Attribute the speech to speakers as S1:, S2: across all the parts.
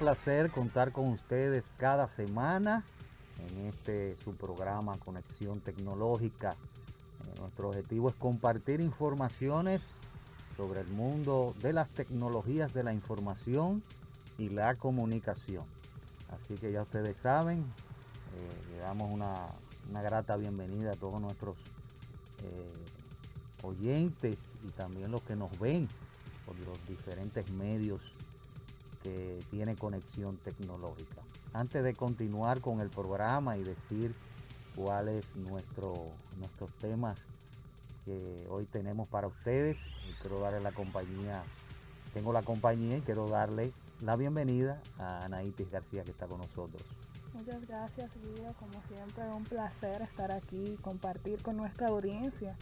S1: placer contar con ustedes cada semana en este su programa Conexión Tecnológica. Eh, nuestro objetivo es compartir informaciones sobre el mundo de las tecnologías de la información y la comunicación. Así que ya ustedes saben, eh, le damos una, una grata bienvenida a todos nuestros eh, oyentes y también los que nos ven por los diferentes medios que tiene conexión tecnológica. Antes de continuar con el programa y decir cuáles nuestro, nuestros temas que hoy tenemos para ustedes, quiero darle la compañía, tengo la compañía y quiero darle la bienvenida a Anaitis García que está con nosotros.
S2: Muchas gracias, Guido. Como siempre, un placer estar aquí y compartir con nuestra audiencia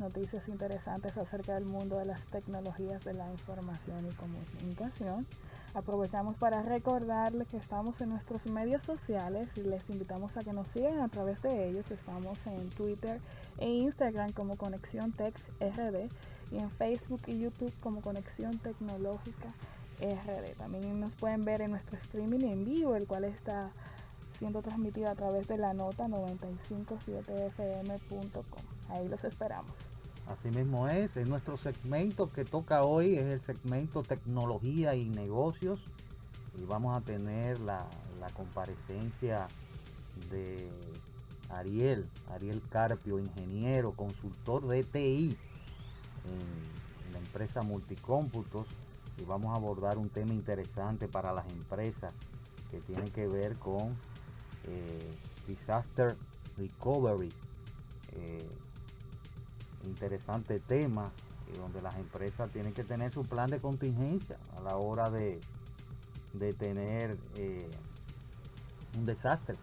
S2: noticias interesantes acerca del mundo de las tecnologías de la información y comunicación. Aprovechamos para recordarles que estamos en nuestros medios sociales y les invitamos a que nos sigan a través de ellos. Estamos en Twitter e Instagram como Conexión Tex RD y en Facebook y YouTube como Conexión Tecnológica RD. También nos pueden ver en nuestro streaming en vivo, el cual está siendo transmitido a través de la nota 957fm.com. Ahí los esperamos.
S1: Así mismo es, es nuestro segmento que toca hoy, es el segmento tecnología y negocios. Y vamos a tener la, la comparecencia de Ariel, Ariel Carpio, ingeniero, consultor de TI en, en la empresa Multicómputos. Y vamos a abordar un tema interesante para las empresas que tiene que ver con eh, disaster recovery. Eh, interesante tema y donde las empresas tienen que tener su plan de contingencia a la hora de, de tener eh, un desastre,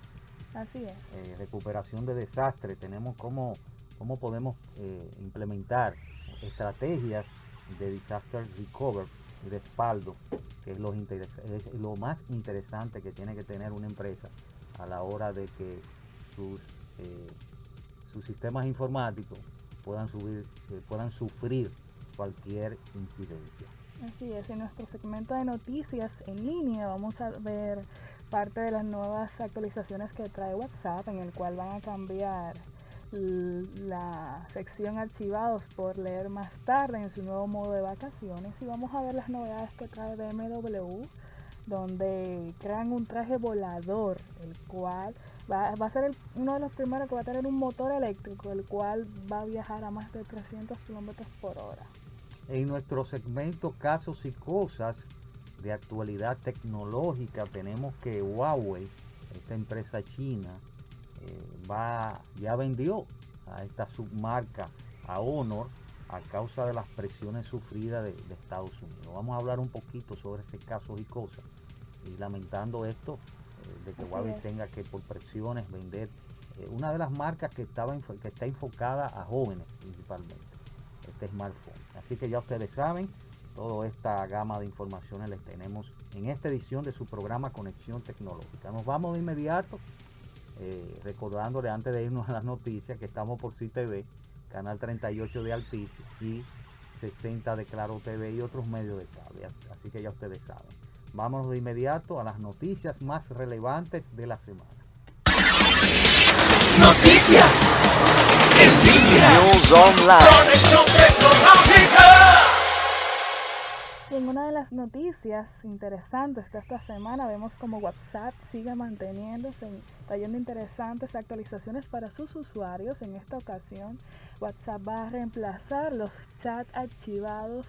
S2: Así es.
S1: eh, recuperación de desastre. Tenemos cómo, cómo podemos eh, implementar estrategias de disaster recovery y respaldo, que es lo, es lo más interesante que tiene que tener una empresa a la hora de que sus, eh, sus sistemas informáticos puedan, subir, puedan sufrir cualquier incidencia.
S2: Así es, en nuestro segmento de noticias en línea vamos a ver parte de las nuevas actualizaciones que trae WhatsApp, en el cual van a cambiar la sección archivados por leer más tarde en su nuevo modo de vacaciones y vamos a ver las novedades que trae BMW donde crean un traje volador, el cual va, a ser uno de los primeros que va a tener un motor eléctrico, el cual va a viajar a más de 300 kilómetros por hora.
S1: En nuestro segmento Casos y Cosas de actualidad tecnológica tenemos que Huawei, esta empresa china, eh, va, ya vendió a esta submarca a Honor a causa de las presiones sufridas de, de Estados Unidos. Vamos a hablar un poquito sobre ese casos y cosas y lamentando esto de que Huawei tenga que por presiones vender eh, una de las marcas que estaba que está enfocada a jóvenes principalmente este smartphone. Así que ya ustedes saben, toda esta gama de informaciones les tenemos en esta edición de su programa Conexión Tecnológica. Nos vamos de inmediato, eh, recordándole antes de irnos a las noticias que estamos por CTV, canal 38 de Altiz y 60 de Claro TV y otros medios de cable. Así que ya ustedes saben. Vámonos de inmediato a las noticias más relevantes de la semana.
S3: Noticias en línea.
S4: News Online.
S3: Conexión tecnológica.
S2: Y en una de las noticias interesantes de esta semana vemos como WhatsApp sigue manteniéndose, trayendo interesantes actualizaciones para sus usuarios. En esta ocasión, WhatsApp va a reemplazar los chats archivados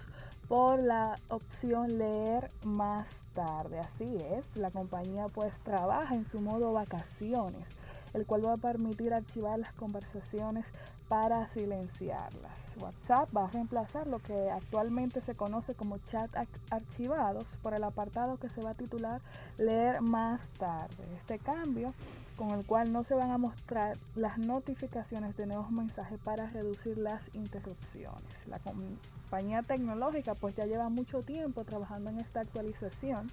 S2: por la opción leer más tarde. Así es, la compañía pues trabaja en su modo vacaciones, el cual va a permitir archivar las conversaciones para silenciarlas. WhatsApp va a reemplazar lo que actualmente se conoce como chat archivados por el apartado que se va a titular leer más tarde. Este cambio con el cual no se van a mostrar las notificaciones de nuevos mensajes para reducir las interrupciones. La compañía tecnológica pues ya lleva mucho tiempo trabajando en esta actualización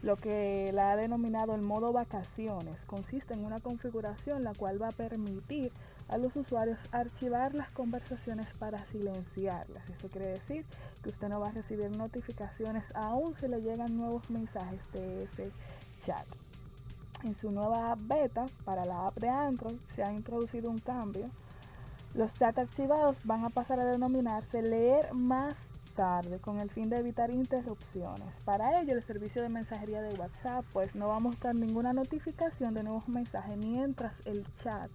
S2: lo que la ha denominado el modo vacaciones. Consiste en una configuración la cual va a permitir a los usuarios archivar las conversaciones para silenciarlas. Eso quiere decir que usted no va a recibir notificaciones aún si le llegan nuevos mensajes de ese chat. En su nueva beta para la app de Android se ha introducido un cambio. Los chats archivados van a pasar a denominarse leer más tarde con el fin de evitar interrupciones. Para ello, el servicio de mensajería de WhatsApp pues no va a mostrar ninguna notificación de nuevos mensajes mientras el chat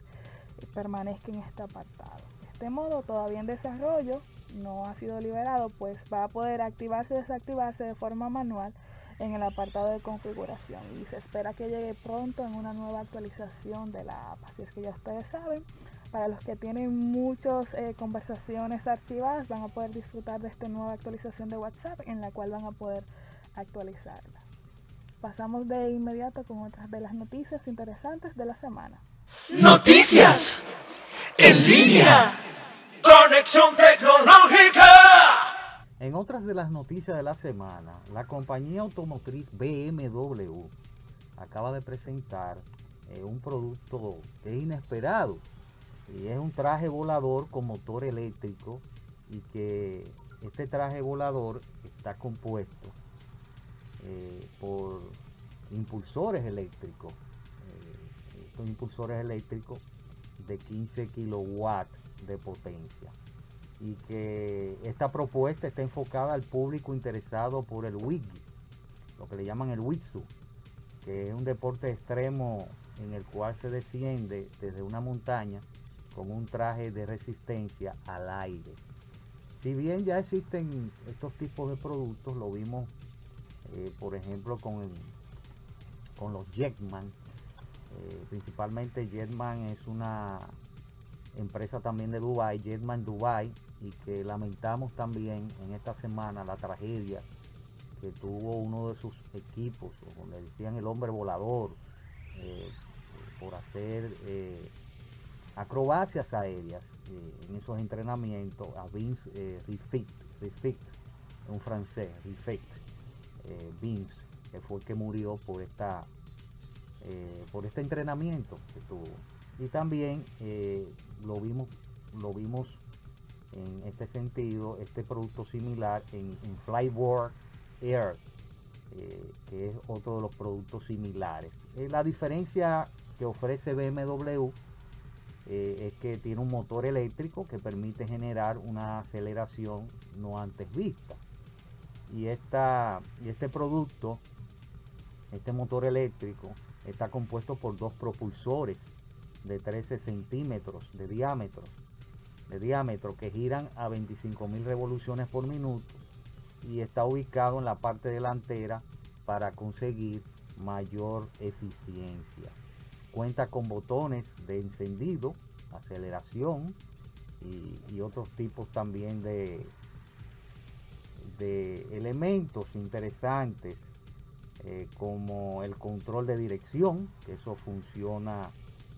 S2: permanezca en este apartado. Este modo, todavía en desarrollo, no ha sido liberado, pues va a poder activarse y desactivarse de forma manual en el apartado de configuración y se espera que llegue pronto en una nueva actualización de la app. Así es que ya ustedes saben, para los que tienen muchas eh, conversaciones archivadas, van a poder disfrutar de esta nueva actualización de WhatsApp en la cual van a poder actualizarla. Pasamos de inmediato con otras de las noticias interesantes de la semana.
S3: Noticias en línea. Conexión tecnológica.
S1: En otras de las noticias de la semana, la compañía automotriz BMW acaba de presentar eh, un producto que es inesperado. Y es un traje volador con motor eléctrico y que este traje volador está compuesto eh, por impulsores eléctricos eh, estos impulsores eléctricos de 15 kilowatts de potencia y que esta propuesta está enfocada al público interesado por el wiggy lo que le llaman el witsu que es un deporte extremo en el cual se desciende desde una montaña con un traje de resistencia al aire. Si bien ya existen estos tipos de productos, lo vimos eh, por ejemplo con, con los Jetman. Eh, principalmente Jetman es una empresa también de Dubai, Jetman Dubai, y que lamentamos también en esta semana la tragedia que tuvo uno de sus equipos, como le decían el hombre volador, eh, por hacer acrobacias aéreas eh, en esos entrenamientos a Vince eh, Riffitt, un francés, Riffitt, eh, Vince, que fue el que murió por esta eh, por este entrenamiento que tuvo. Y también lo vimos, lo vimos en este sentido, este producto similar en, en Flyboard Air, que es otro de los productos similares. la diferencia que ofrece BMW eh, es que tiene un motor eléctrico que permite generar una aceleración no antes vista. Y, esta, y este producto, este motor eléctrico, está compuesto por dos propulsores de 13 centímetros de diámetro, de diámetro que giran a 25.000 revoluciones por minuto y está ubicado en la parte delantera para conseguir mayor eficiencia. Cuenta con botones de encendido, aceleración y, otros tipos también de, de elementos interesantes eh, como el control de dirección, que eso funciona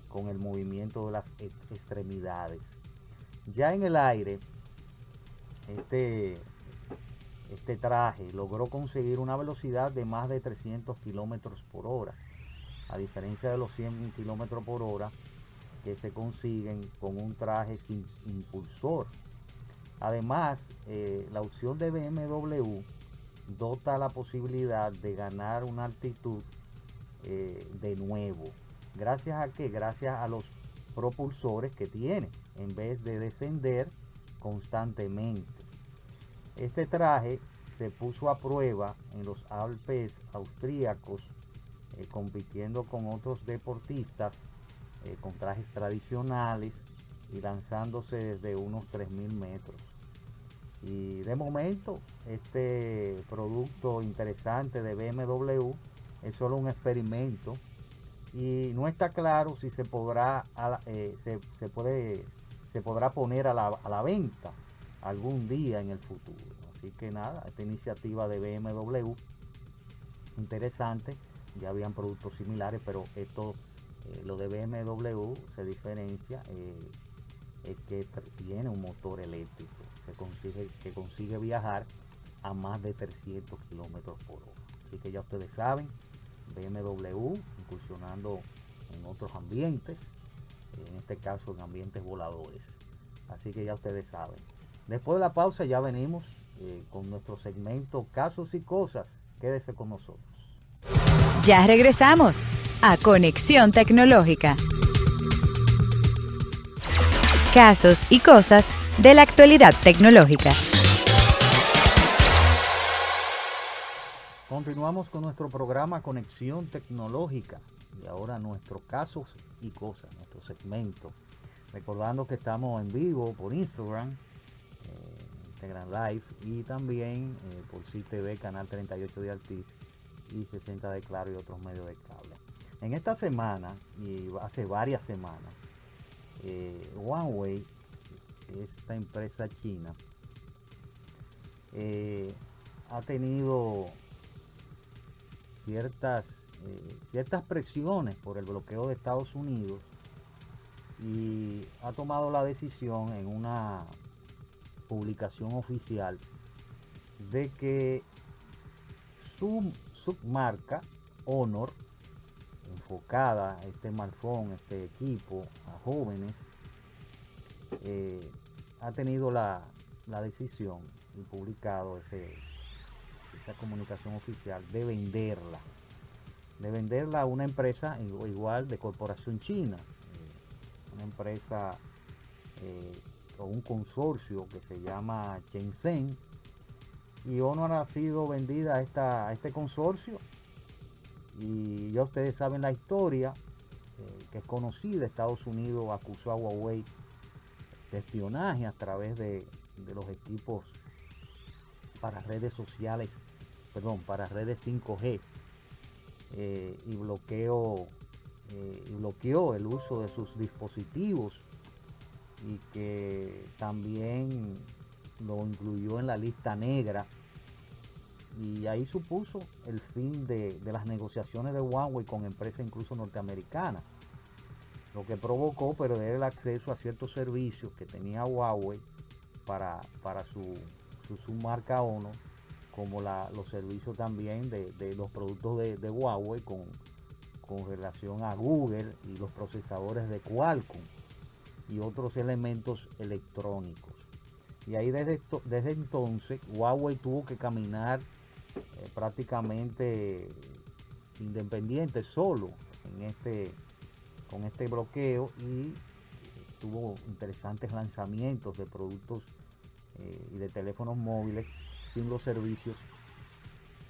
S1: con el movimiento de las extremidades. Ya en el aire, este, este traje logró conseguir una velocidad de más de 300 kilómetros por hora a diferencia de los 100 kilómetros por hora que se consiguen con un traje sin impulsor. Además, eh, la opción de BMW dota la posibilidad de ganar una altitud eh, de nuevo. ¿Gracias a qué? Gracias a los propulsores que tiene, en vez de descender constantemente. Este traje se puso a prueba en los Alpes austríacos eh, compitiendo con otros deportistas eh, con trajes tradicionales y lanzándose desde unos 3.000 metros. Y de momento este producto interesante de BMW es solo un experimento y no está claro si se podrá eh, se, puede se podrá poner a la, a la venta algún día en el futuro. Así que nada, esta iniciativa de BMW, interesante, ya habían productos similares, pero esto, eh, lo de BMW se diferencia, eh, es que tiene un motor eléctrico que consigue, que consigue viajar a más de 300 kilómetros por hora. Así que ya ustedes saben, BMW incursionando en otros ambientes, en este caso en ambientes voladores. Así que ya ustedes saben. Después de la pausa ya venimos eh, con nuestro segmento Casos y Cosas. Quédese con nosotros.
S5: Ya regresamos a Conexión Tecnológica. Casos y cosas de la actualidad tecnológica.
S1: Continuamos con nuestro programa Conexión Tecnológica y ahora nuestros casos y cosas, nuestro segmento. Recordando que estamos en vivo por Instagram, eh, Instagram Live y también eh, por CTV, Canal 38 de Altiz y 60 de Claro y otros medios de cable. En esta semana y hace varias semanas, eh, OneWay, esta empresa china, ha tenido ciertas, ciertas presiones por el bloqueo de Estados Unidos y ha tomado la decisión en una publicación oficial de que su submarca Honor, enfocada este smartphone, este equipo, a jóvenes, eh, ha tenido la, la decisión y publicado ese, esa comunicación oficial, de venderla. De venderla a una empresa igual de corporación china. Eh, una empresa eh, o un consorcio que se llama Shenzhen. Y Honor ha sido vendida a, esta, a este consorcio. Y ya ustedes saben la historia, eh, que es conocida. Estados Unidos acusó a Huawei de espionaje a través de, de los equipos para redes sociales perdón, para redes 5G eh, y bloqueo eh, y bloqueó el uso de sus dispositivos y que también lo incluyó en la lista negra. Y ahí supuso el fin de, las negociaciones de Huawei con empresas incluso norteamericanas lo que provocó perder el acceso a ciertos servicios que tenía Huawei para, para su, su, su marca ONO como los servicios también de, los productos de, Huawei con, relación a Google y los procesadores de Qualcomm y otros elementos electrónicos. Y ahí desde, desde entonces Huawei tuvo que caminar eh, prácticamente independiente, solo en este, con este bloqueo y tuvo interesantes lanzamientos de productos eh, y de teléfonos móviles los servicios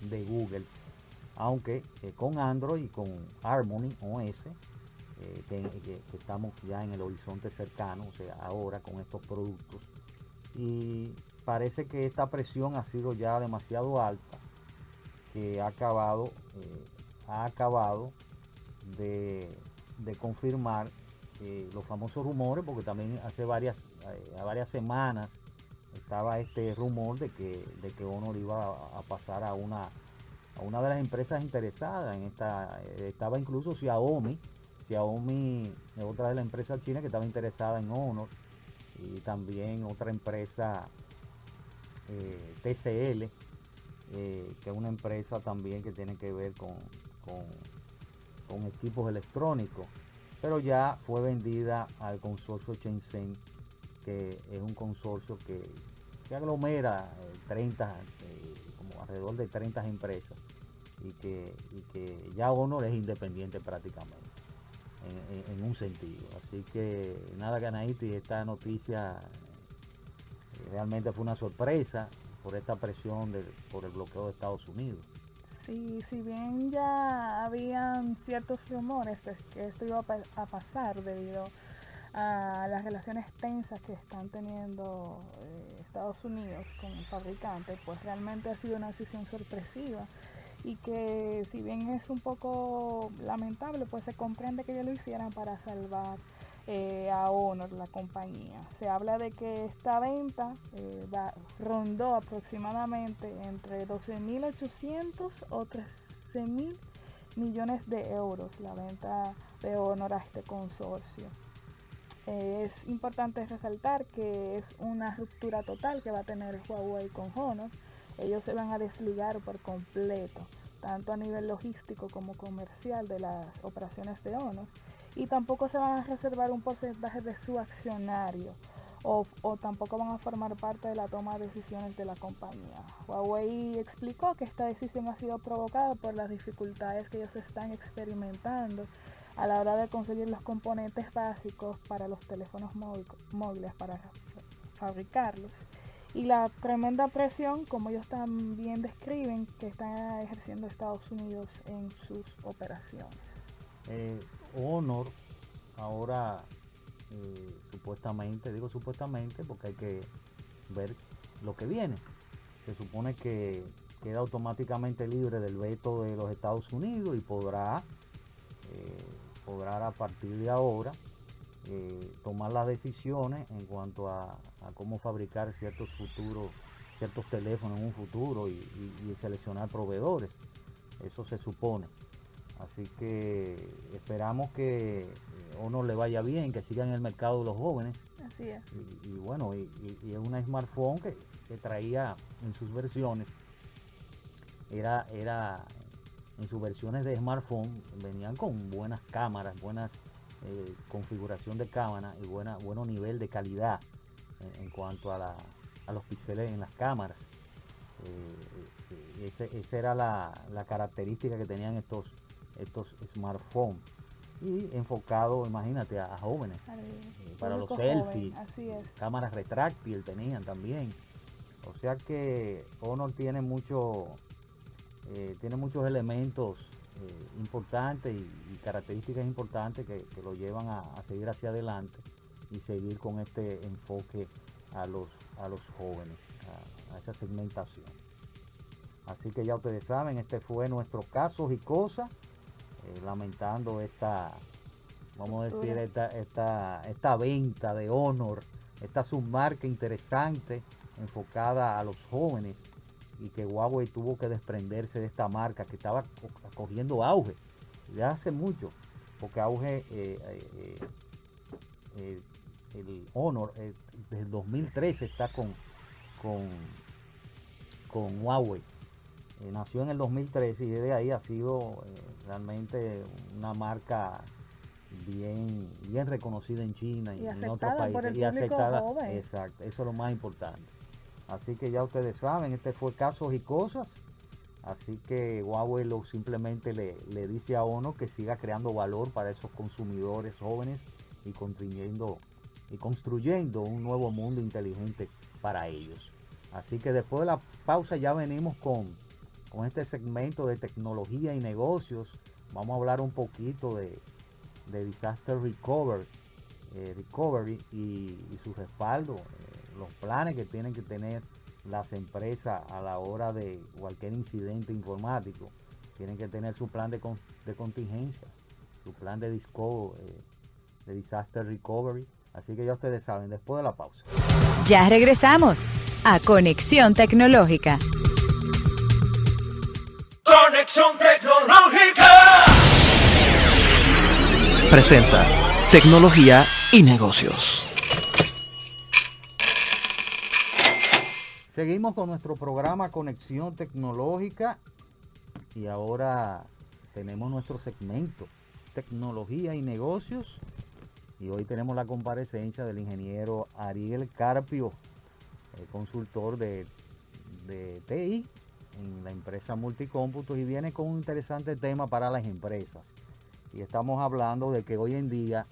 S1: de Google, aunque eh, con Android y con Harmony OS, eh, que, estamos ya en el horizonte cercano, o sea, ahora con estos productos. Y parece que esta presión ha sido ya demasiado alta, que ha acabado, eh, ha acabado de, confirmar los famosos rumores, porque también hace varias, varias semanas estaba este rumor de que, de que Honor iba a, pasar a una, a una de las empresas interesadas en esta, eh, estaba incluso Xiaomi, Xiaomi es otra de las empresas chinas que estaba interesada en Honor y también otra empresa eh, TCL, eh, que es una empresa también que tiene que ver con, con, equipos electrónicos, pero ya fue vendida al consorcio Shenzhen que es un consorcio que, que aglomera 30, eh, eh, como alrededor de 30 empresas y que, ya Honor es independiente prácticamente en, un sentido. Así que nada Ganaiti, esta noticia eh, realmente fue una sorpresa por esta presión por el bloqueo de Estados Unidos.
S2: Sí, si bien ya habían ciertos rumores de que esto iba a pasar debido las relaciones tensas que están teniendo eh, Estados Unidos con el fabricante, pues realmente ha sido una decisión sorpresiva y que si bien es un poco lamentable, pues se comprende que ellos lo hicieran para salvar eh, a Honor, la compañía. Se habla de que esta venta eh, rondó aproximadamente entre 12.800 o 13.000 millones de euros la venta de Honor a este consorcio. Eh, es importante resaltar que es una ruptura total que va a tener Huawei con Honor. Ellos se van a desligar por completo, tanto a nivel logístico como comercial de las operaciones de Honor y tampoco se van a reservar un porcentaje de su accionario o, tampoco van a formar parte de la toma de decisiones de la compañía. Huawei explicó que esta decisión ha sido provocada por las dificultades que ellos están experimentando a la hora de conseguir los componentes básicos para los teléfonos móviles para fabricarlos y la tremenda presión, como ellos también describen, que está ejerciendo Estados Unidos en sus operaciones.
S1: Eh, Honor ahora eh, supuestamente, digo supuestamente porque hay que ver lo que viene. Se supone que queda automáticamente libre del veto de los Estados Unidos y podrá, eh, podrá a partir de ahora tomar las decisiones en cuanto a, cómo fabricar ciertos futuros, ciertos teléfonos en un futuro y seleccionar proveedores. Eso se supone. Así que esperamos que uno le vaya bien, que siga en el mercado de los jóvenes.
S2: Así es.
S1: Y, bueno, y, es una smartphone que, traía en sus versiones, era, era en sus versiones de smartphone, venían con buenas cámaras, buenas eh, configuración de cámara y buena, bueno nivel de calidad en, cuanto a, los píxeles en las cámaras. Eh, eh, esa era la, la característica que tenían estos estos smartphones y enfocado, imagínate, a, jóvenes, eh, para los selfies, cámaras retráctil tenían también. O sea que Honor tiene mucho, eh, tiene muchos elementos eh, importantes y, características importantes que, lo llevan a, seguir hacia adelante y seguir con este enfoque a los, a los jóvenes, a, a esa segmentación. Así que ya ustedes saben, este fue nuestro casos y cosas. Eh, lamentando esta, vamos a decir, esta, esta, esta venta de Honor, esta submarca interesante enfocada a los jóvenes y que Huawei tuvo que desprenderse de esta marca que estaba cogiendo auge ya hace mucho, porque auge eh, eh, el Honor desde el 2013 está con, con, con Huawei. nació en el 2013 y desde ahí ha sido realmente una marca bien, bien reconocida en China y, en otros países.
S2: y aceptada.
S1: Exacto, eso es lo más importante. Así que ya ustedes saben, este fue Casos y Cosas. Así que Huawei simplemente le, le dice a ONU que siga creando valor para esos consumidores jóvenes y construyendo, y construyendo un nuevo mundo inteligente para ellos. Así que después de la pausa ya venimos con con este segmento de tecnología y negocios. Vamos a hablar un poquito de, Disaster Recovery, eh, recovery y, su respaldo, eh, los planes que tienen que tener las empresas a la hora de cualquier incidente informático. Tienen que tener su plan de, contingencia, su plan de disco, eh, de Disaster Recovery. Así que ya ustedes saben, después de la pausa.
S5: Ya regresamos a Conexión Tecnológica.
S3: Conexión Tecnológica.
S4: Presenta Tecnología y Negocios.
S1: Seguimos con nuestro programa Conexión Tecnológica y ahora tenemos nuestro segmento Tecnología y Negocios y hoy tenemos la comparecencia del ingeniero Ariel Carpio, consultor de, de TI en la empresa Multicómputos y viene con un interesante tema para las empresas. Y estamos hablando de que hoy en día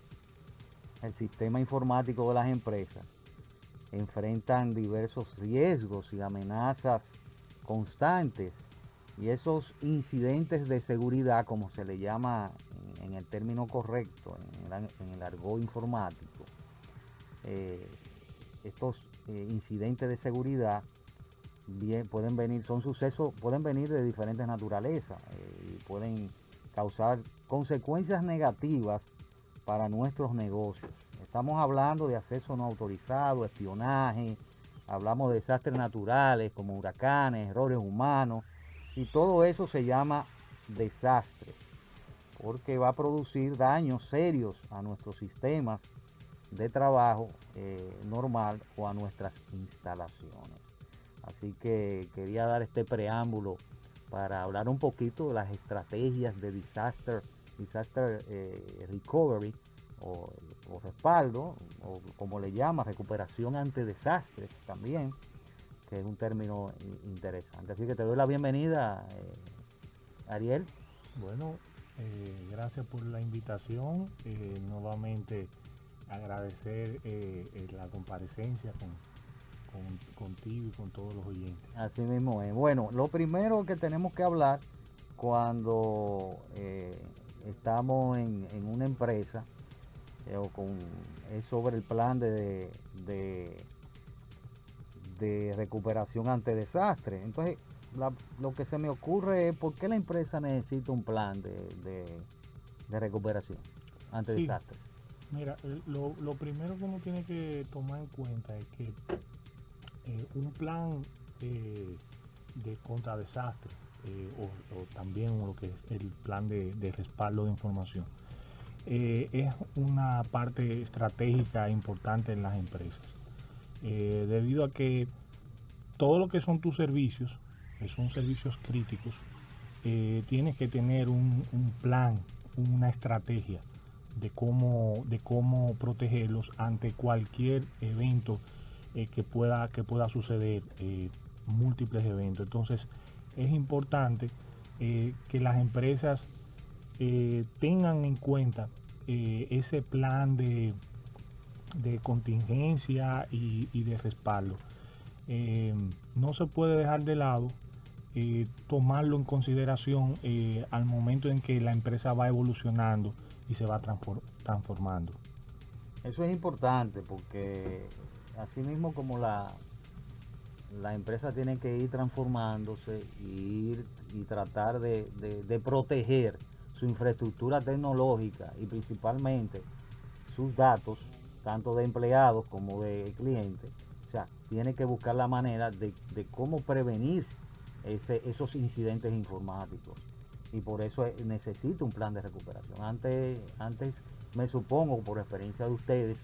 S1: el sistema informático de las empresas enfrentan diversos riesgos y amenazas constantes y esos incidentes de seguridad, como se le llama en, el término correcto, en el, argot informático, eh, estos eh, incidentes de seguridad pueden venir, son sucesos, pueden venir de diferentes naturalezas eh, y pueden causar consecuencias negativas para nuestros negocios. Estamos hablando de acceso no autorizado, espionaje, hablamos de desastres naturales como huracanes, errores humanos, y todo eso se llama desastres, porque va a producir daños serios a nuestros sistemas de trabajo eh, normal o a nuestras instalaciones. Así que quería dar este preámbulo para hablar un poquito de las estrategias de disaster, disaster eh, recovery o, respaldo, o como le llama, recuperación ante desastres también, que es un término interesante. Así que te doy la bienvenida, eh, Ariel.
S6: Bueno, eh, gracias por la invitación. nuevamente agradecer la comparecencia con, contigo y con todos los oyentes.
S1: Así mismo es. Bueno, lo primero que tenemos que hablar cuando eh, estamos en, una empresa eh, o con, es sobre el plan de, de, recuperación ante desastre. Entonces, lo que se me ocurre es por qué la empresa necesita un plan de, recuperación ante desastres.
S6: Mira, lo, lo primero que uno tiene que tomar en cuenta es que eh, un plan eh, de contra desastre eh, o, también lo que es el plan de, respaldo de información es una parte estratégica importante en las empresas debido a que todo lo que son tus servicios que son servicios críticos tienes que tener un, plan una estrategia de cómo, de cómo protegerlos ante cualquier evento eh, que, pueda, que pueda suceder eh, múltiples eventos. Entonces es importante eh, que las empresas tengan en cuenta ese plan de, de contingencia y, de respaldo. no se puede dejar de lado tomarlo en consideración al momento en que la empresa va evolucionando y se va transformando.
S1: Eso es importante porque así mismo como la, la empresa tiene que ir transformándose y tratar de, proteger su infraestructura tecnológica y principalmente sus datos, tanto de empleados como de clientes. O sea, tiene que buscar la manera de, cómo prevenir ese, esos incidentes informáticos. Y por eso necesita un plan de recuperación. Antes, antes me supongo, por experiencia de ustedes,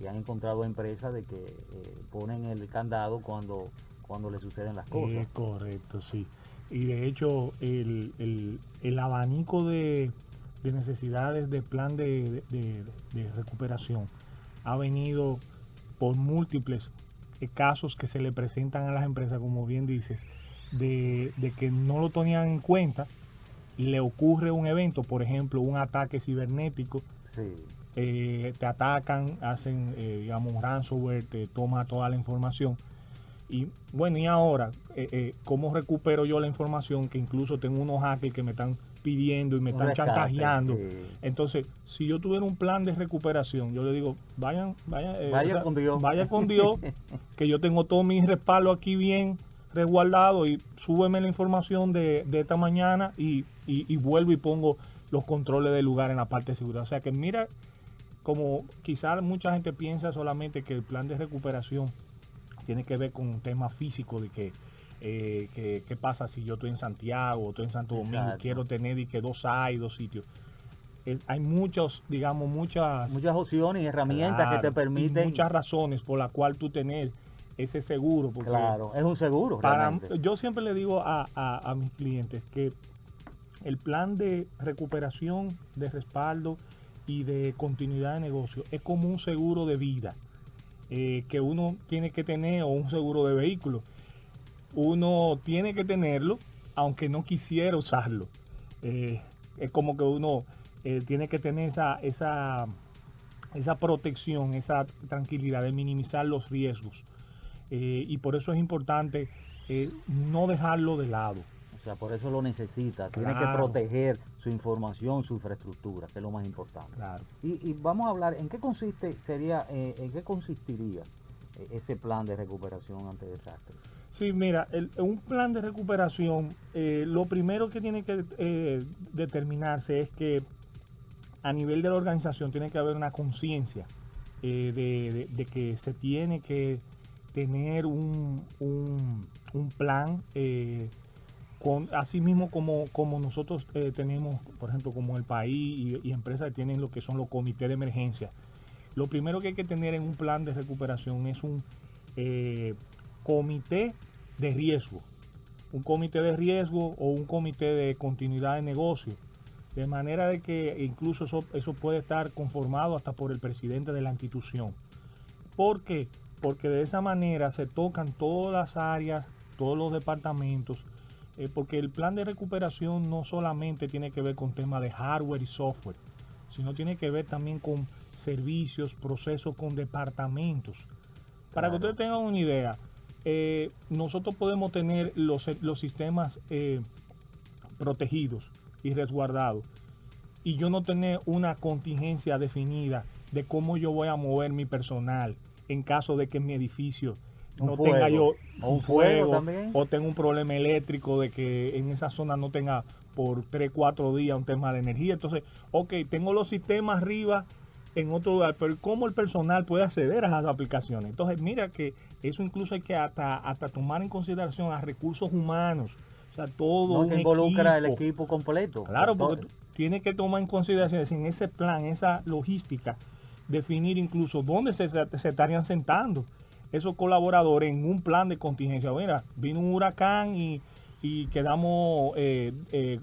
S1: y han encontrado empresas de que eh, ponen el candado cuando, cuando le suceden las cosas.
S6: Correcto, sí. Y de hecho, el, abanico de, necesidades de plan de, recuperación ha venido por múltiples eh, casos que se le presentan a las empresas, como bien dices, de, de que no lo tenían en cuenta, le ocurre un evento, por ejemplo, un ataque cibernético, sí. Eh, te atacan, hacen, eh, digamos, ransomware, te toma toda la información. Y bueno, y ahora, eh, ¿cómo recupero yo la información? Que incluso tengo unos hackers que me están pidiendo y me están chantajeando. Entonces, si yo tuviera un plan de recuperación, yo le digo, vayan, vayan,
S1: vaya con Dios.
S6: Vaya con Dios, que yo tengo todo mi respaldo aquí bien resguardado y súbeme la información de, esta mañana y, y, vuelvo y pongo los controles del lugar en la parte de seguridad. O sea que mira como quizás mucha gente piensa solamente que el plan de recuperación tiene que ver con un tema físico de que eh, qué pasa si yo estoy en Santiago o estoy en Santo Domingo quiero tener y que dos hay, dos sitios. Eh, hay muchos, digamos, muchas...
S1: Muchas opciones y herramientas que te permiten...
S6: muchas razones por las cuales tú tener ese seguro.
S1: claro, es un seguro.
S6: Para, yo siempre le digo a, a mis clientes que el plan de recuperación, de respaldo, y de continuidad de negocio es como un seguro de vida eh, que uno tiene que tener o un seguro de vehículo. Uno tiene que tenerlo aunque no quisiera usarlo. Eh, es como que uno eh, tiene que tener esa, esa, esa protección, esa tranquilidad de minimizar los riesgos. y por eso es importante no dejarlo de lado.
S1: O sea, por eso lo necesita. Tiene que proteger su información, su infraestructura, que es lo más importante.
S6: Claro.
S1: Y, vamos a hablar, ¿en qué consiste, sería, eh, en qué consistiría eh, ese plan de recuperación ante desastres?
S6: Sí, mira, un plan de recuperación, eh, lo primero que tiene que determinarse es que a nivel de la organización tiene que haber una conciencia de, de- de que se tiene que tener un, un- un plan, con, así mismo como, como nosotros eh, tenemos, por ejemplo, como el país y, y empresas tienen lo que son los comités de emergencia. Lo primero que hay que tener en un plan de recuperación es un eh, comité de riesgo. Un comité de riesgo o un comité de continuidad de negocio. De manera de que incluso eso, eso puede estar conformado hasta por el presidente de la institución. ¿Por qué? Porque de esa manera se tocan todas las áreas, todos los departamentos, eh, porque el plan de recuperación no solamente tiene que ver con temas de hardware y software, sino tiene que ver también con servicios, procesos con departamentos. Para que ustedes tengan una idea, eh, nosotros podemos tener los, los sistemas eh, protegidos y resguardados y yo no tener una contingencia definida de cómo yo voy a mover mi personal en caso de que mi edificio no
S1: fuego.
S6: tenga yo
S1: O
S6: un
S1: fuego
S6: o tenga un problema eléctrico de que en esa zona no tenga por 3, 4 días un tema de energía. Entonces, ok, tengo los sistemas arriba en otro lugar, pero ¿cómo el personal puede acceder a esas aplicaciones? Entonces, mira que eso incluso hay que hasta, hasta tomar en consideración a recursos humanos. O sea, todo
S1: No,
S6: un
S1: que involucra el
S6: equipo.
S1: completo.
S6: Claro, porque tú tienes que tomar en consideración, es decir, en ese plan, esa logística, definir incluso dónde se- se estarían sentando esos colaboradores en un plan de contingencia. Mira, vino un huracán y, y quedamos eh, eh,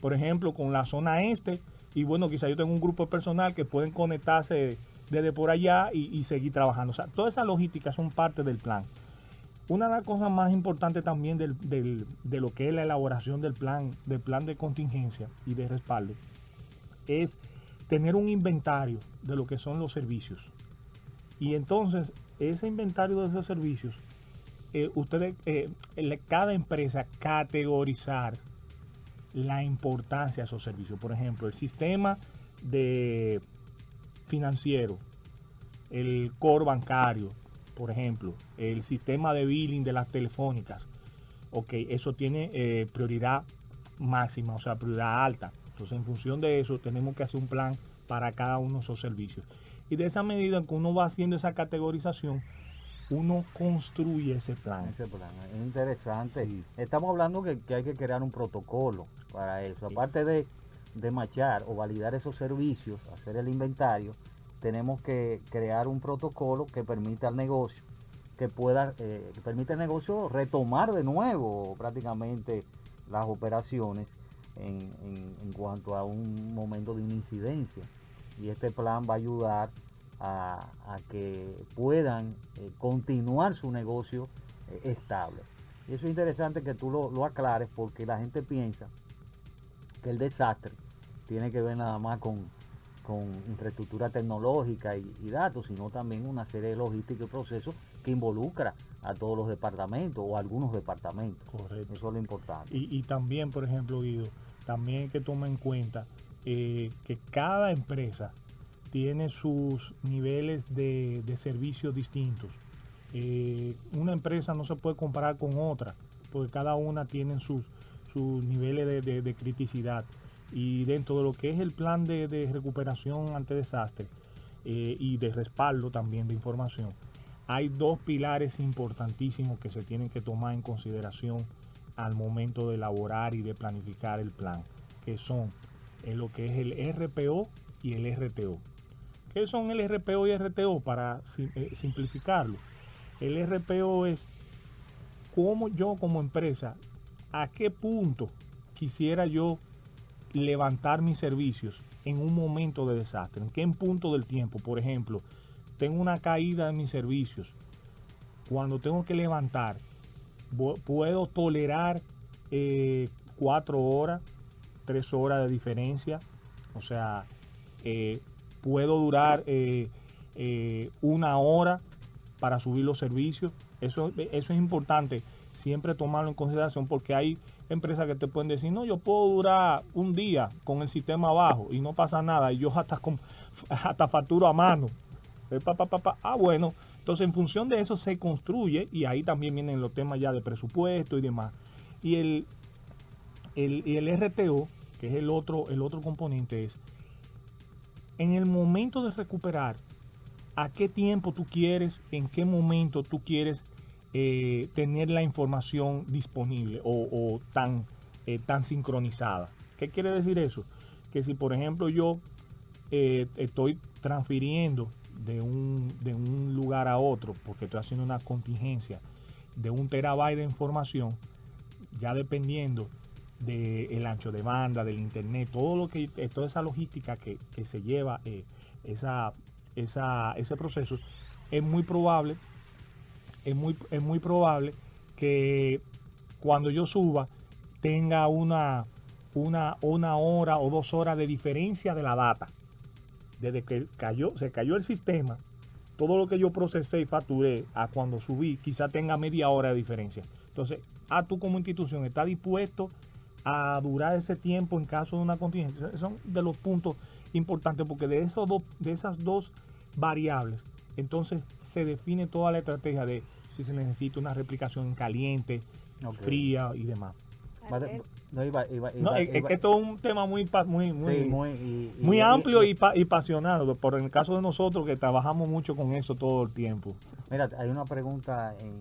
S6: por ejemplo, con la zona este, y bueno, quizá yo tengo un grupo de personal que pueden conectarse desde por allá y, seguir trabajando. O sea, todas esas logísticas son parte del plan. Una de las cosas más importantes también del- del- de lo que es la elaboración del plan, del plan de contingencia y de respaldo es tener un inventario de lo que son los servicios. Y entonces, ese inventario de esos servicios, eh, ustedes, eh, cada empresa categorizar la importancia de esos servicios. Por ejemplo, el sistema de financiero, el core bancario, por ejemplo, el sistema de billing de las telefónicas. Ok, eso tiene eh, prioridad máxima, o sea, prioridad alta. Entonces, en función de eso, tenemos que hacer un plan para cada uno de esos servicios. Y de esa medida en que uno va haciendo esa categorización, uno construye ese plan.
S1: Ese plan, es interesante.
S6: Sí.
S1: Estamos hablando que, que hay que crear un protocolo para eso. Aparte de, de machar o validar esos servicios, hacer el inventario, tenemos que crear un protocolo que permita al negocio, que pueda, eh, que permita al negocio retomar de nuevo prácticamente las operaciones en, en- en cuanto a un momento de una incidencia. Y este plan va a ayudar a, a que puedan eh, continuar su negocio eh, estable. Y eso es interesante que tú lo, lo aclares porque la gente piensa que el desastre tiene que ver nada más con, con infraestructura tecnológica y, y datos, sino también una serie de logística y procesos que involucra a todos los departamentos o algunos departamentos.
S6: Correcto.
S1: Eso es lo importante.
S6: Y, y también, por ejemplo, Guido, también hay que tomar en cuenta eh, que cada empresa tiene sus niveles de, servicios distintos. Eh, una empresa no se puede comparar con otra, porque cada una tiene sus, niveles de, criticidad. Y dentro de lo que es el plan de, de recuperación ante desastre eh, y de respaldo también de información, hay dos pilares importantísimos que se tienen que tomar en consideración al momento de elaborar y de planificar el plan, que son eh, lo que es el RPO y el RTO. ¿Qué son el RPO y RTO? Para eh, simplificarlo. El RPO es cómo yo como empresa, a qué punto quisiera yo levantar mis servicios en un momento de desastre, en qué punto del tiempo, por ejemplo, tengo una caída en mis servicios, cuando tengo que levantar, puedo tolerar eh, cuatro horas, tres horas de diferencia, o sea, eh, puedo durar eh, eh, una hora para subir los servicios. Eso, eso es importante siempre tomarlo en consideración porque hay empresas que te pueden decir, no, yo puedo durar un día con el sistema abajo y no pasa nada, y yo hasta, hasta facturo a mano. Pa, pa. Ah, bueno, entonces en función de eso se construye y ahí también vienen los temas ya de presupuesto y demás. Y el, el, el RTO que es el otro, el otro componente, es en el momento de recuperar, a qué tiempo tú quieres, en qué momento tú quieres eh, tener la información disponible o, tan, eh, tan sincronizada. ¿Qué quiere decir eso? Que si por ejemplo yo eh, estoy transfiriendo de un, de un lugar a otro, porque estoy haciendo una contingencia de un terabyte de información, ya dependiendo del ancho de banda, del internet, todo lo que, toda esa logística que, se lleva esa, esa, ese proceso, es muy probable es muy, es muy probable que cuando yo suba tenga una, una, una hora o dos horas de diferencia de la data. Desde que cayó, se cayó el sistema, todo lo que yo procesé y facturé a cuando subí, quizá tenga media hora de diferencia. Entonces, a tú como institución está dispuesto a durar ese tiempo en caso de una contingencia. Son de los puntos importantes porque de, esos de esas dos variables, entonces se define toda la estrategia de si se necesita una replicación caliente, fría y demás. No, es, que esto es un tema muy muy muy, muy, amplio y, y, apasionado, por el caso de nosotros que trabajamos mucho con eso todo el tiempo.
S1: Mira, hay una pregunta en,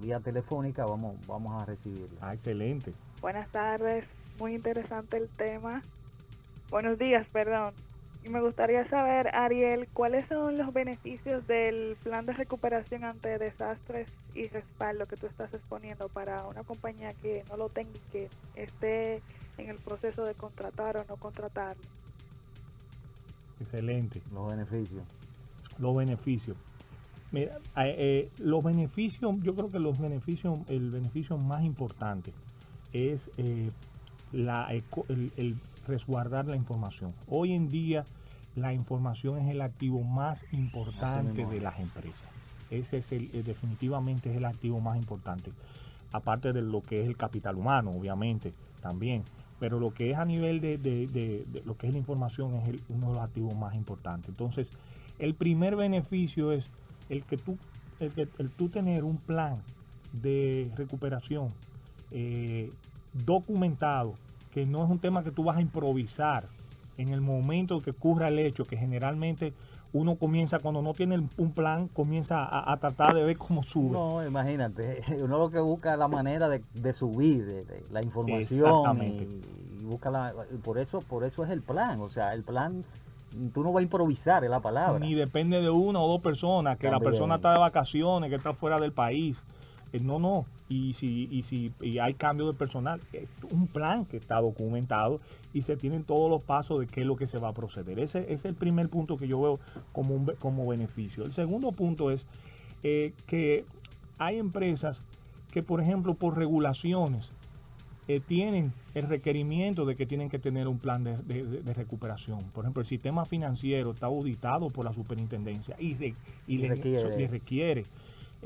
S1: vía telefónica, vamos, vamos a recibirla.
S6: Ah, excelente.
S2: Buenas tardes, muy interesante el tema. Buenos días, perdón. Y me gustaría saber, Ariel, ¿cuáles son los beneficios del plan de recuperación ante desastres y respaldo que tú estás exponiendo para una compañía que no lo tenga y que esté en el proceso de contratar o no contratarlo?
S6: Excelente.
S1: Los beneficios.
S6: Los beneficios. Mira, eh, eh, los beneficios, yo creo que los beneficios, el beneficio más importante es eh, la, el resguardar la información. Hoy en día la información es el activo más importante de las empresas. Ese es el, eh, definitivamente es el activo más importante. Aparte de lo que es el capital humano, obviamente, también. Pero lo que es a nivel de, lo que es la información es uno de los activos más importantes. Entonces, el primer beneficio es el que tú, el, el tú tener un plan de recuperación eh, documentado, que no es un tema que tú vas a improvisar en el momento que ocurra el hecho, que generalmente uno comienza, cuando no tiene un plan, comienza a, tratar de ver cómo sube.
S1: No, imagínate, uno lo que busca es la manera de, subir la información y, busca la, por eso, por eso es el plan, o sea, el plan tú no vas a improvisar es la palabra.
S6: Ni depende de una o dos personas, que la persona está de vacaciones, que está fuera del país. Eh, no, no. Y si, y si hay cambio de personal, es un plan que está documentado y se tienen todos los pasos de qué es lo que se va a proceder. Ese, es el primer punto que yo veo como, un, como beneficio. El segundo punto es eh, que hay empresas que, por ejemplo, por regulaciones, eh, tienen el requerimiento de que tienen que tener un plan de, recuperación. Por ejemplo, el sistema financiero está auditado por la superintendencia y, le, requiere.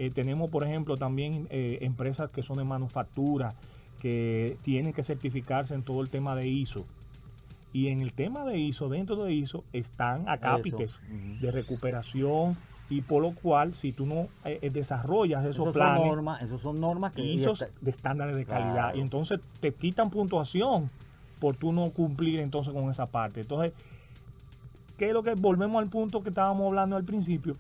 S6: Eh, tenemos, por ejemplo, también eh, empresas que son de manufactura, que tienen que certificarse en todo el tema de ISO. Y en el tema de ISO, dentro de ISO, están acápites de recuperación y por lo cual, si tú no eh, desarrollas esos, planes,
S1: son normas, esos son normas que
S6: ISO de estándares de calidad. Y entonces te quitan puntuación por tú no cumplir entonces con esa parte. Entonces, ¿qué es lo que volvemos al punto que estábamos hablando al principio?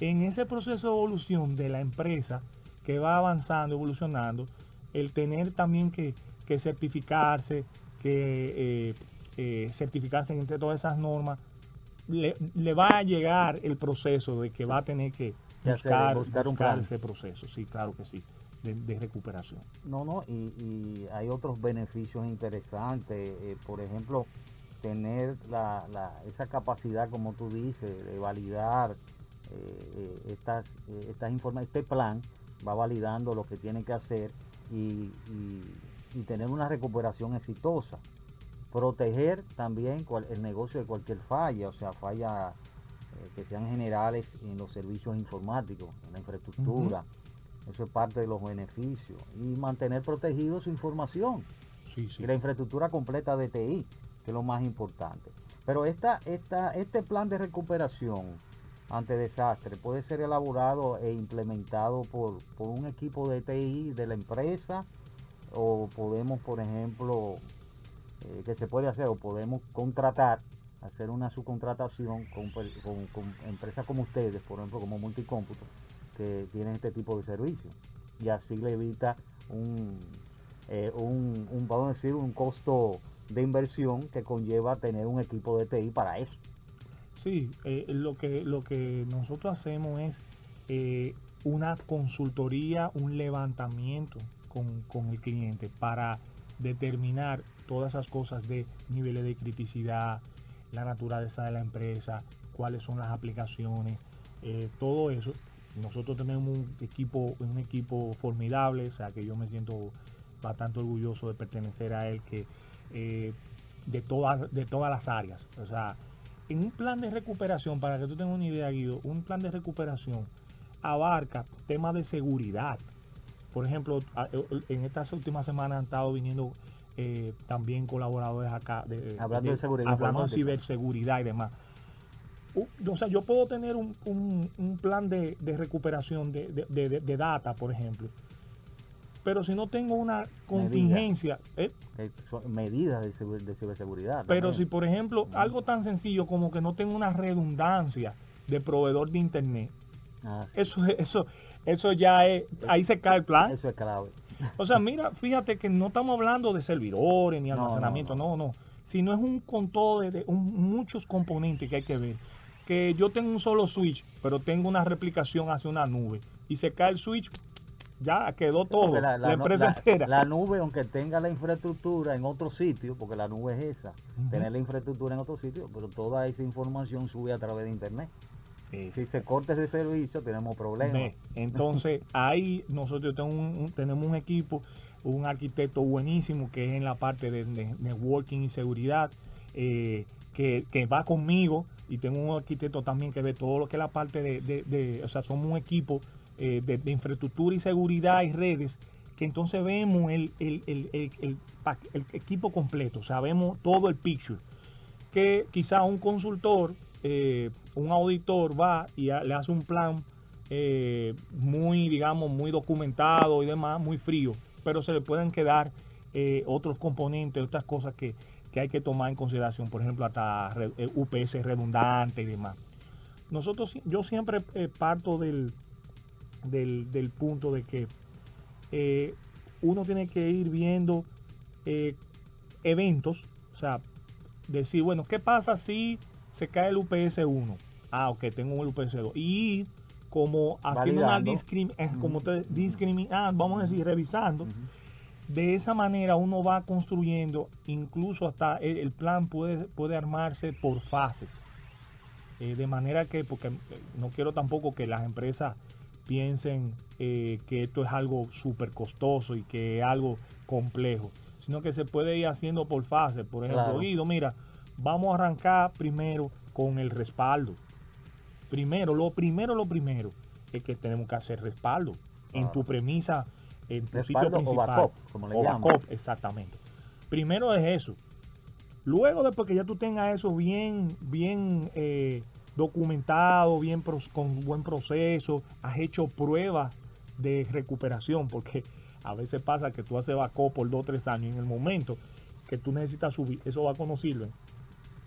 S6: En ese proceso de evolución de la empresa que va avanzando, evolucionando, el tener también que, certificarse, que eh, eh, certificarse entre todas esas normas, le, va a llegar el proceso de que va a tener que buscar, buscar, ese proceso. Sí, claro que sí. De, recuperación.
S1: No, no, y, hay otros beneficios interesantes. Eh, por ejemplo, tener esa capacidad, como tú dices, de validar eh, eh, estas, eh, estas este plan va validando lo que tiene que hacer y, tener una recuperación exitosa. Proteger también el negocio de cualquier falla, o sea, falla que sean generales en los servicios informáticos, en la infraestructura. Eso es parte de los beneficios. Y mantener protegido su información. Y la infraestructura completa de TI, que es lo más importante. Pero esta, esta, este plan de recuperación ante desastre puede ser elaborado e implementado por, un equipo de TI de la empresa o podemos, por ejemplo, eh, que se puede hacer o podemos contratar, hacer una subcontratación con, empresas como ustedes, por ejemplo, como Multicómputo, que tienen este tipo de servicios. Y así le evita eh, un, un, vamos a decir, un costo de inversión que conlleva tener un equipo de TI para eso.
S6: Sí, eh, lo, que, lo que nosotros hacemos es eh, una consultoría, un levantamiento con, con el cliente para determinar todas esas cosas de niveles de criticidad, la naturaleza de la empresa, cuáles son las aplicaciones, eh, todo eso. Nosotros tenemos un equipo, un equipo formidable, o sea que yo me siento bastante orgulloso de pertenecer a él, que de todas, de todas las áreas. O sea, en un plan de recuperación, para que tú tengas una idea, Guido, un plan de recuperación abarca temas de seguridad. Por ejemplo, a- en estas últimas semanas han estado viniendo eh, también colaboradores acá. de-
S1: Hablando de seguridad
S6: Hablando de ciberseguridad y demás. O sea, yo puedo tener un, un- un plan de, de recuperación de- de data, por ejemplo. Pero si no tengo una contingencia, ¿eh?
S1: Eh, son medidas de, ciber- de ciberseguridad.
S6: Pero
S1: también.
S6: si, por ejemplo, algo tan sencillo como que no tengo una redundancia de proveedor de internet,
S1: Ah, sí.
S6: eso, eso, eso ya es, ahí se cae el plan.
S1: Eso es clave.
S6: O sea, mira, fíjate que no estamos hablando de servidores ni
S1: No, no,
S6: almacenamiento,
S1: no.
S6: no, no. Sino es un con todo de, de un- muchos componentes que hay que ver. Que yo tengo un solo switch, pero tengo una replicación hacia una nube. Y se cae el switch, ya quedó todo. La, empresa entera.
S1: la nube, aunque tenga la infraestructura en otro sitio, porque la nube es esa, tener la infraestructura en otro sitio, pero toda esa información sube a través de internet.
S6: Es-
S1: Si se corta ese servicio, tenemos problemas.
S6: Entonces, ahí nosotros tenemos un, un- tenemos un equipo, un arquitecto buenísimo que es en la parte de, de networking y seguridad, eh, que, que va conmigo y tengo un arquitecto también que ve todo lo que es la parte de, de- de- o sea, somos un equipo eh, de, infraestructura y seguridad y redes, que entonces vemos el, el- el- el- equipo completo, o sea, vemos todo el picture que quizá un consultor, eh, un auditor va y le hace un plan eh, muy, digamos, muy documentado y demás, muy frío, pero se le pueden quedar eh, otros componentes, otras cosas que, que hay que tomar en consideración, por ejemplo, hasta UPS redundante y demás. Nosotros, yo siempre parto del, del, del punto de que eh, uno tiene que ir viendo eh, eventos, o sea, decir, bueno, ¿qué pasa si se cae el UPS 1? Ah, ok, tengo un UPS 2. Y como haciendo una discriminación, como ustedes discriminando, vamos a decir, revisando. De esa manera uno va construyendo, incluso hasta el, el plan puede, puede armarse por fases. Eh, de manera que, porque eh, no quiero tampoco que las empresas piensen eh, que esto es algo súper costoso y que es algo complejo, sino que se puede ir haciendo por fases. Por ejemplo,
S1: Claro.
S6: Guido, mira, vamos a arrancar primero con el respaldo. Primero, lo primero, lo primero es que tenemos que hacer respaldo en tu premisa, en tu sitio
S1: o
S6: principal.
S1: backup, como le
S6: O backup, exactamente. Primero es eso. Luego, después que ya tú tengas eso bien, bien eh, documentado, bien con buen proceso, has hecho pruebas de recuperación, porque a veces pasa que tú haces backup por dos o tres años y en el momento que tú necesitas subir, eso va no sirve.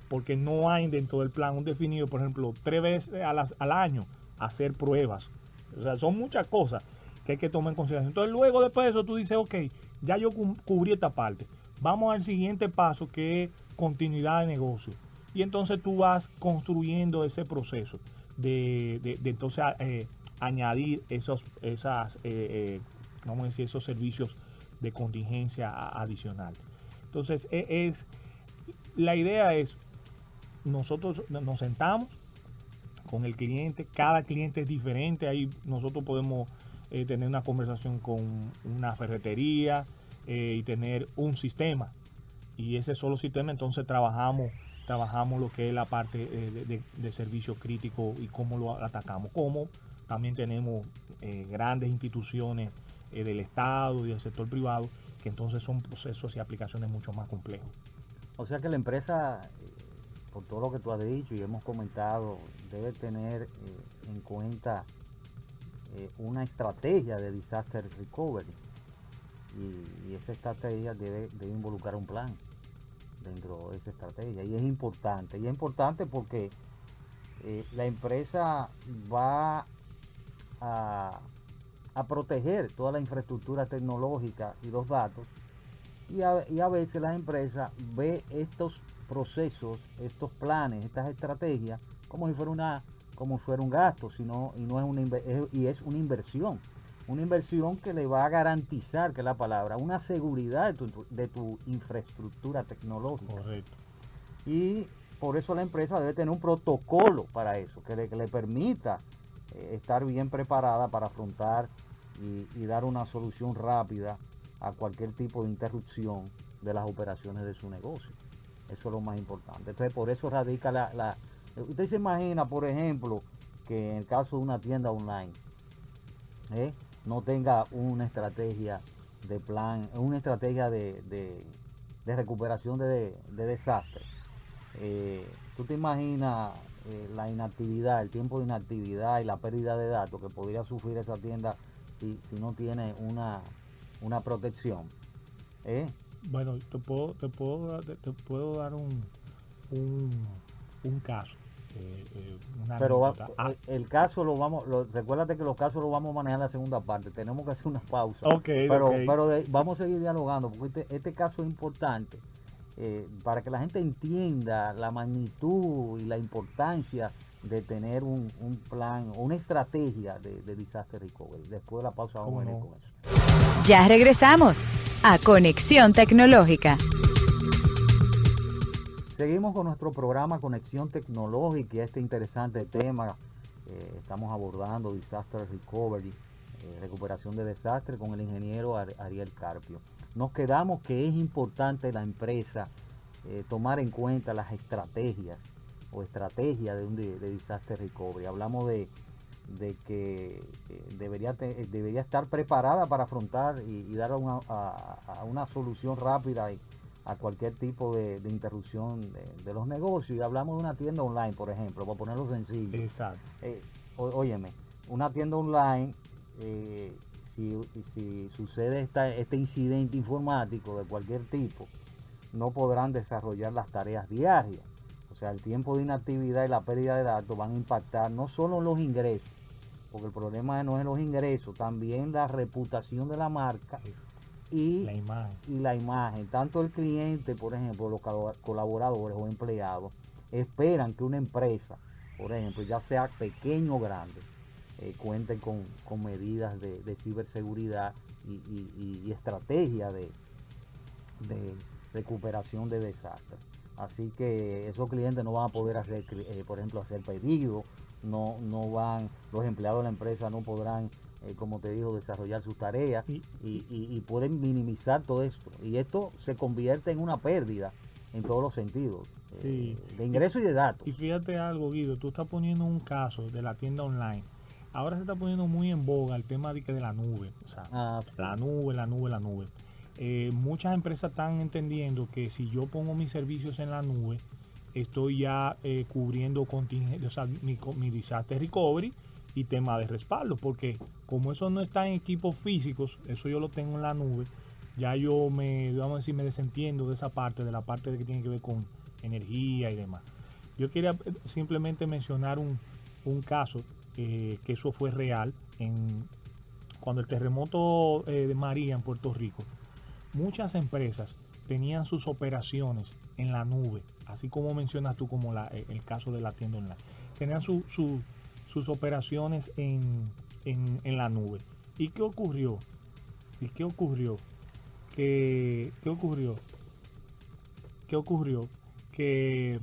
S6: Porque no hay dentro del plan un definido, por ejemplo, tres veces a las- al año hacer pruebas. O sea, son muchas cosas que hay que tomar en consideración. Entonces, luego después de eso, tú dices, ok, ya yo cu- cubrí esta parte. Vamos al siguiente paso, que es continuidad de negocio. Y entonces tú vas construyendo ese proceso de, de- entonces eh, añadir esos, esas, eh, eh, esos servicios de contingencia adicional. Entonces, e- es, la idea es, nosotros nos sentamos con el cliente, cada cliente es diferente, ahí nosotros podemos tener una conversación con una ferretería y tener un sistema. Y ese solo sistema entonces trabajamos, trabajamos lo que es la parte eh, de, de- de servicio crítico y cómo lo atacamos. Como también tenemos eh, grandes instituciones eh, del Estado y del sector privado que entonces son procesos y aplicaciones mucho más complejos.
S1: O sea que la empresa, por todo lo que tú has dicho y hemos comentado, debe tener en cuenta una estrategia de disaster recovery. Y, y esa estrategia debe, debe involucrar un plan. Dentro de esa estrategia. Y es importante. Y es importante porque eh, la empresa va a, proteger toda la infraestructura tecnológica y los datos. Y a, y a veces la empresa ve estos procesos, estos planes, estas estrategias, como si fuera una como fuera un gasto, sino y no es una y es una inversión, una inversión que le va a garantizar, que es la palabra, una seguridad de tu, de tu infraestructura tecnológica.
S6: Correcto.
S1: Y por eso la empresa debe tener un protocolo para eso, que le, que le permita eh, estar bien preparada para afrontar y, y, dar una solución rápida a cualquier tipo de interrupción de las operaciones de su negocio. Eso es lo más importante. Entonces, por eso radica la, la Usted se imagina, por ejemplo, que en el caso de una tienda online, ¿eh? No tenga una estrategia de plan, una estrategia de, de, recuperación de, de desastre. Eh, Tú te imaginas eh, la inactividad, el tiempo de inactividad y la pérdida de datos que podría sufrir esa tienda si, si no tiene una, una protección. ¿Eh?
S6: Bueno, te puedo, te puedo, te puedo dar un, un, un caso. Eh, eh,
S1: pero va, ah. el, el, caso lo vamos, lo, recuérdate que los casos los vamos a manejar en la segunda parte, tenemos que hacer una pausa.
S6: Okay,
S1: pero
S6: okay.
S1: pero de, vamos a seguir dialogando, porque este, este caso es importante eh, para que la gente entienda la magnitud y la importancia de tener un, un plan, una estrategia de, de, disaster recovery. Después de la pausa vamos a venir
S6: no?
S1: con eso.
S5: Ya regresamos a Conexión Tecnológica.
S1: Seguimos con nuestro programa Conexión Tecnológica este interesante tema. Eh, estamos abordando Disaster Recovery, eh, recuperación de desastre con el ingeniero Ar Ariel Carpio. Nos quedamos que es importante la empresa eh, tomar en cuenta las estrategias o estrategias de un de, Disaster Recovery. Hablamos de, de que debería, te, debería estar preparada para afrontar y, dar una, a, una solución rápida a cualquier tipo de, de interrupción de, de, los negocios. Y hablamos de una tienda online, por ejemplo, para ponerlo sencillo.
S6: Exacto.
S1: Eh, ó, óyeme, una tienda online, eh, si, si, sucede esta, este incidente informático de cualquier tipo, no podrán desarrollar las tareas diarias. O sea, el tiempo de inactividad y la pérdida de datos van a impactar no solo en los ingresos, porque el problema no es los ingresos, también la reputación de la marca y
S6: la imagen.
S1: y la imagen. Tanto el cliente, por ejemplo, los colaboradores o empleados, esperan que una empresa, por ejemplo, ya sea pequeño o grande, eh, cuente con, con, medidas de, de ciberseguridad y, y, y estrategia de, de, recuperación de desastres. Así que esos clientes no van a poder hacer, eh, por ejemplo, hacer pedidos, no, no van, los empleados de la empresa no podrán eh, como te digo, desarrollar sus tareas y, y, pueden minimizar todo esto. Y esto se convierte en una pérdida en todos los sentidos,
S6: sí.
S1: eh, de ingresos y de datos.
S6: Y fíjate algo, Guido, tú estás poniendo un caso de la tienda online. Ahora se está poniendo muy en boga el tema de, que de la nube. O sea, ah, sí. la nube, la nube, la nube. Eh, muchas empresas están entendiendo que si yo pongo mis servicios en la nube, estoy ya eh, cubriendo o sea, mi, mi disaster recovery y tema de respaldo, porque como eso no está en equipos físicos, eso yo lo tengo en la nube, ya yo me, vamos a decir, me desentiendo de esa parte, de la parte de que tiene que ver con energía y demás. Yo quería simplemente mencionar un, un caso eh, que eso fue real en cuando el terremoto eh, de María en Puerto Rico. Muchas empresas tenían sus operaciones en la nube, así como mencionas tú como la, el caso de la tienda online. Tenían su, su sus operaciones en, en, en, la nube. ¿Y qué ocurrió? ¿Y qué ocurrió? ¿Qué, qué ocurrió? ¿Qué ocurrió? Que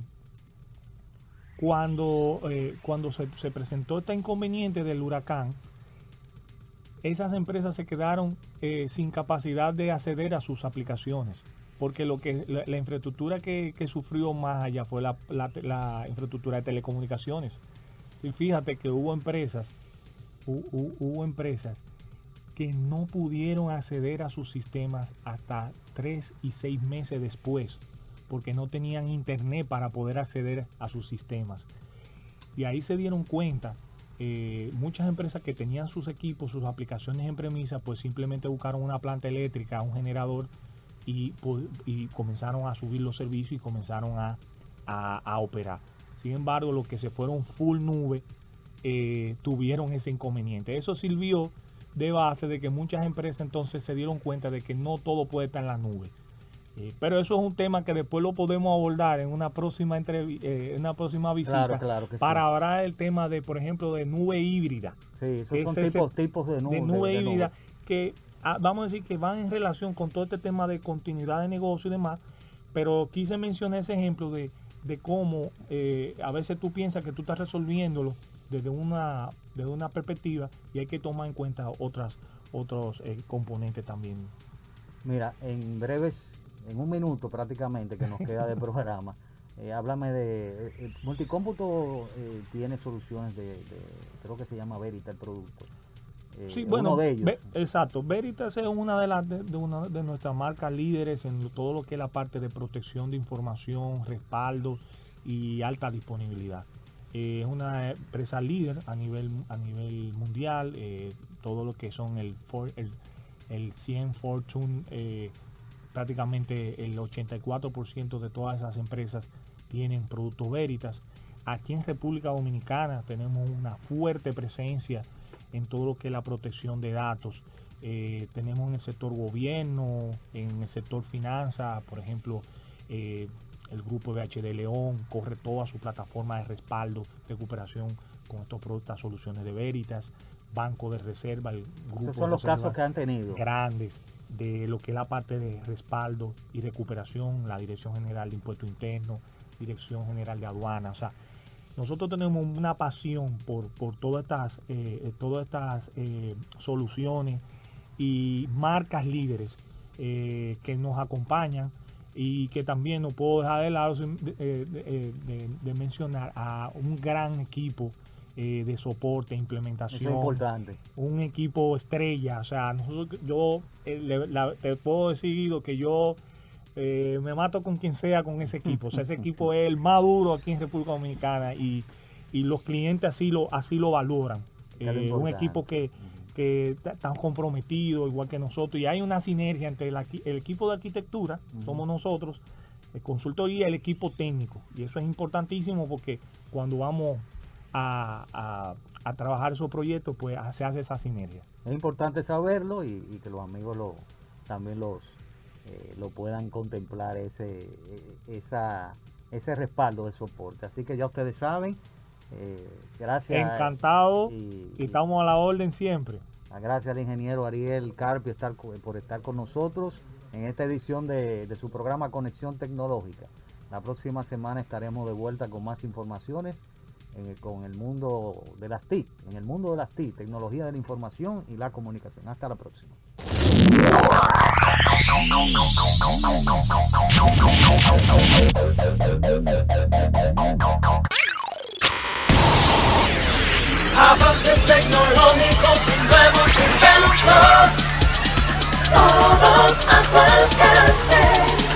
S6: cuando, eh, cuando se, se, presentó este inconveniente del huracán, esas empresas se quedaron eh, sin capacidad de acceder a sus aplicaciones. Porque lo que la, infraestructura que, que, sufrió más allá fue la, la infraestructura de telecomunicaciones. Y fíjate que hubo empresas, empresas que no pudieron acceder a sus sistemas hasta tres y seis meses después, porque no tenían internet para poder acceder a sus sistemas. Y ahí se dieron cuenta, eh, muchas empresas que tenían sus equipos, sus aplicaciones en premisa, pues simplemente buscaron una planta eléctrica, un generador, y, pu- y comenzaron a subir los servicios y comenzaron a- a operar. Sin embargo, los que se fueron full nube eh, tuvieron ese inconveniente. Eso sirvió de base de que muchas empresas entonces se dieron cuenta de que no todo puede estar en la nube. Eh, pero eso es un tema que después lo podemos abordar en una próxima entrevi- eh, en una próxima visita
S1: Claro, claro que sí.
S6: para hablar el tema de, por ejemplo, de nube híbrida.
S1: Sí, esos son
S6: ese
S1: tipos, tipos de nube.
S6: de nube
S1: de
S6: híbrida que ah, vamos a decir que van en relación con todo este tema de continuidad de negocio y demás, pero quise mencionar ese ejemplo de, de cómo eh, a veces tú piensas que tú estás resolviéndolo desde una, desde una perspectiva y hay que tomar en cuenta otras otros eh, componentes también.
S1: Mira, en breves, en un minuto prácticamente que nos queda de programa, eh, háblame de. Multicómputo tiene soluciones de, de- Creo que se llama Verita el producto. Eh,
S6: Sí,
S1: uno
S6: bueno,
S1: de ellos.
S6: Ve- exacto. Veritas es una de las de, de una de nuestras marcas líderes en todo lo que es la parte de protección de información, respaldo y alta disponibilidad. Eh, es una empresa líder a nivel a nivel mundial. eh, todo lo que son el for- el, el 100 Fortune, eh, prácticamente el 84% de todas esas empresas tienen productos Veritas. Aquí en República Dominicana tenemos una fuerte presencia en todo lo que es la protección de datos. Eh, tenemos en el sector gobierno, en el sector finanzas, por ejemplo, eh, el grupo BHD León corre toda su plataforma de respaldo, recuperación con estos productos, soluciones de Veritas, Banco de Reserva, el grupo
S1: Esos
S6: de
S1: son los casos que han tenido.
S6: grandes de lo que es la parte de respaldo y recuperación, la Dirección General de Impuestos Internos, Dirección General de Aduanas. O sea, nosotros tenemos una pasión por, por todas estas, eh, todas estas eh, soluciones y marcas líderes eh, que nos acompañan y que también no puedo dejar de lado de, eh, de- eh, de- de mencionar a un gran equipo eh, de soporte,
S1: Eso
S6: implementación
S1: es importante.
S6: un equipo estrella. O sea, nosotros, yo eh, le- la- te puedo decir que yo eh, me mato con quien sea con ese equipo. O sea, ese equipo es el más duro aquí en República Dominicana y, y los clientes así lo, así lo valoran. Eh, un equipo que, que está- están comprometidos igual que nosotros y hay una sinergia entre el, equipo de arquitectura, somos nosotros, el consultoría y el equipo técnico. Y eso es importantísimo porque cuando vamos a, a- a trabajar esos proyectos, pues se hace esa sinergia.
S1: Es importante saberlo y, y que los amigos lo, también los eh, lo puedan contemplar ese, eh, esa, ese respaldo de soporte. Así que ya ustedes saben. eh, gracias.
S6: Encantado
S1: y-
S6: y estamos a la orden siempre.
S1: Gracias al ingeniero Ariel Carpio estar por estar con nosotros en esta edición de, de su programa Conexión Tecnológica. La próxima semana estaremos de vuelta con más informaciones eh, con el mundo de las TIC, en el mundo de las TIC, tecnología de la información y la comunicación. Hasta la próxima.
S3: Avances tecnológicos y nuevos inventos. Todos a tu alcance.